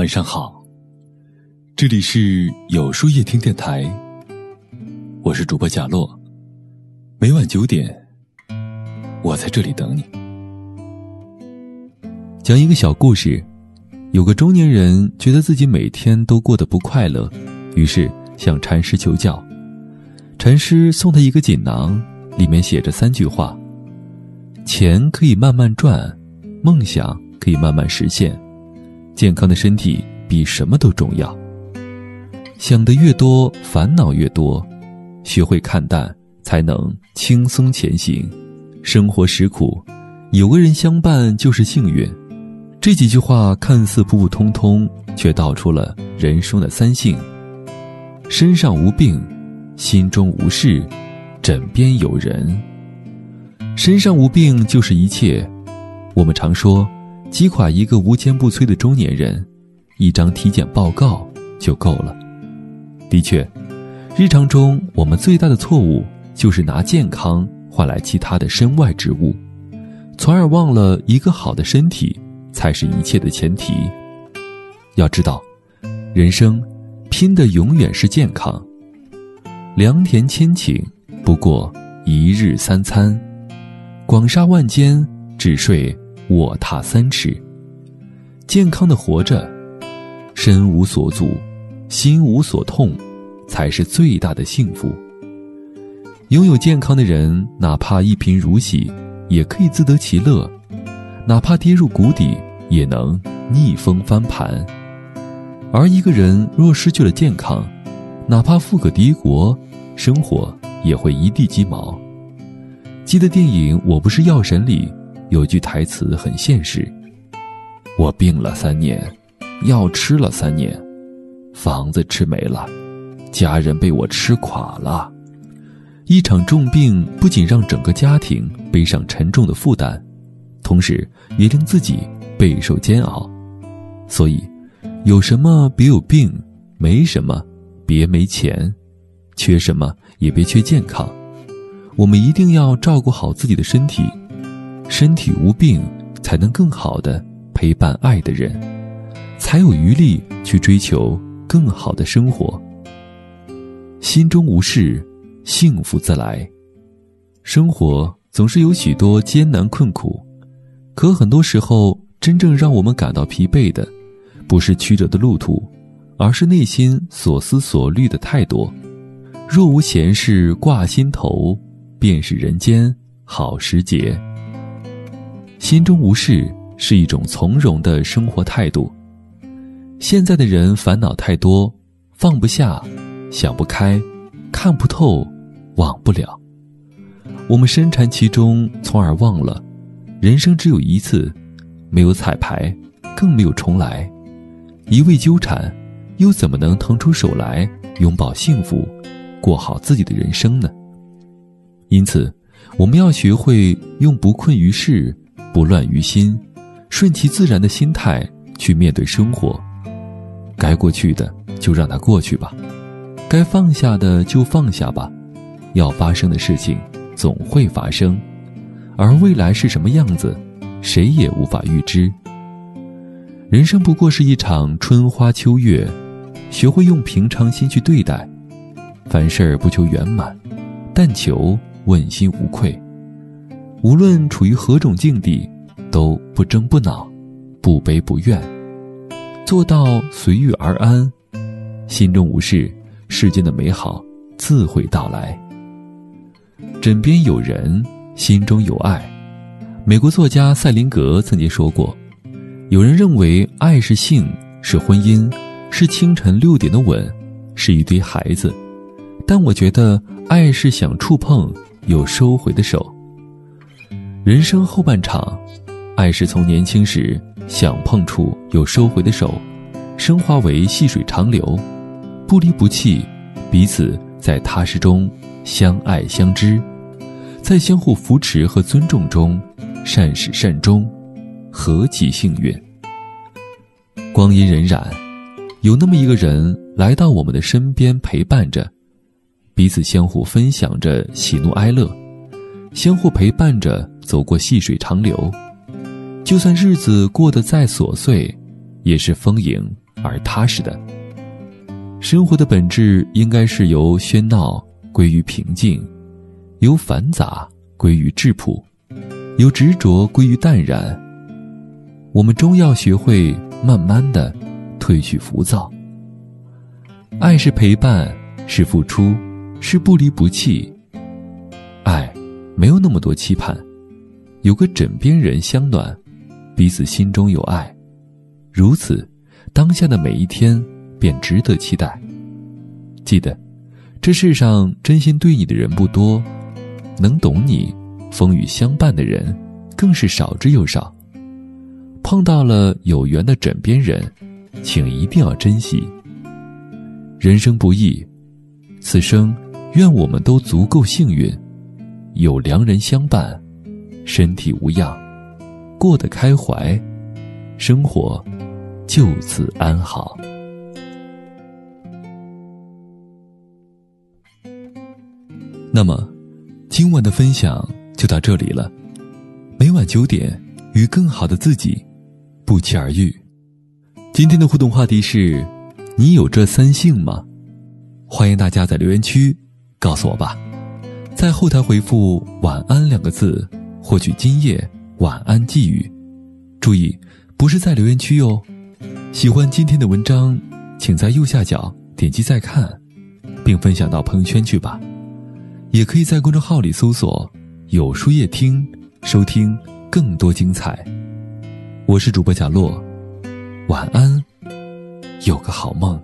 晚上好，这里是有书夜听电台，我是主播贾洛，每晚九点，我在这里等你。讲一个小故事，有个中年人觉得自己每天都过得不快乐，于是向禅师求教。禅师送他一个锦囊，里面写着三句话：钱可以慢慢赚，梦想可以慢慢实现。健康的身体比什么都重要。想的越多，烦恼越多。学会看淡，才能轻松前行。生活实苦，有个人相伴就是幸运。这几句话看似普普通通，却道出了人生的三性：身上无病，心中无事，枕边有人。身上无病就是一切。我们常说。击垮一个无坚不摧的中年人，一张体检报告就够了。的确，日常中我们最大的错误就是拿健康换来其他的身外之物，从而忘了一个好的身体才是一切的前提。要知道，人生拼的永远是健康。良田千顷，不过一日三餐；广厦万间，只睡。卧榻三尺，健康的活着，身无所阻，心无所痛，才是最大的幸福。拥有健康的人，哪怕一贫如洗，也可以自得其乐；哪怕跌入谷底，也能逆风翻盘。而一个人若失去了健康，哪怕富可敌国，生活也会一地鸡毛。记得电影《我不是药神》里。有句台词很现实：“我病了三年，药吃了三年，房子吃没了，家人被我吃垮了。一场重病不仅让整个家庭背上沉重的负担，同时也令自己备受煎熬。所以，有什么别有病，没什么别没钱，缺什么也别缺健康。我们一定要照顾好自己的身体。”身体无病，才能更好的陪伴爱的人，才有余力去追求更好的生活。心中无事，幸福自来。生活总是有许多艰难困苦，可很多时候，真正让我们感到疲惫的，不是曲折的路途，而是内心所思所虑的太多。若无闲事挂心头，便是人间好时节。心中无事是一种从容的生活态度。现在的人烦恼太多，放不下，想不开，看不透，忘不了。我们身缠其中，从而忘了，人生只有一次，没有彩排，更没有重来。一味纠缠，又怎么能腾出手来拥抱幸福，过好自己的人生呢？因此，我们要学会用不困于事。不乱于心，顺其自然的心态去面对生活。该过去的就让它过去吧，该放下的就放下吧。要发生的事情总会发生，而未来是什么样子，谁也无法预知。人生不过是一场春花秋月，学会用平常心去对待。凡事不求圆满，但求问心无愧。无论处于何种境地，都不争不恼，不悲不怨，做到随遇而安，心中无事，世间的美好自会到来。枕边有人，心中有爱。美国作家塞林格曾经说过：“有人认为爱是性，是婚姻，是清晨六点的吻，是一堆孩子，但我觉得爱是想触碰又收回的手。”人生后半场，爱是从年轻时想碰触又收回的手，升华为细水长流，不离不弃，彼此在踏实中相爱相知，在相互扶持和尊重中善始善终，何其幸运！光阴荏苒，有那么一个人来到我们的身边陪伴着，彼此相互分享着喜怒哀乐，相互陪伴着。走过细水长流，就算日子过得再琐碎，也是丰盈而踏实的。生活的本质应该是由喧闹归于平静，由繁杂归于质朴，由执着归于淡然。我们终要学会慢慢的褪去浮躁。爱是陪伴，是付出，是不离不弃。爱没有那么多期盼，有个枕边人相暖，彼此心中有爱，如此，当下的每一天便值得期待。记得，这世上真心对你的人不多，能懂你、风雨相伴的人更是少之又少。碰到了有缘的枕边人，请一定要珍惜。人生不易，此生愿我们都足够幸运，有良人相伴，身体无恙，过得开怀，生活就此安好。那么，今晚的分享就到这里了。每晚九点，与更好的自己。不期而遇。今天的互动话题是：你有这三性吗？欢迎大家在留言区告诉我吧。在后台回复“晚安”两个字，获取今夜晚安寄语。注意，不是在留言区哟。喜欢今天的文章，请在右下角点击再看，并分享到朋友圈去吧。也可以在公众号里搜索“有书夜听”，收听更多精彩。我是主播贾洛，晚安，有个好梦。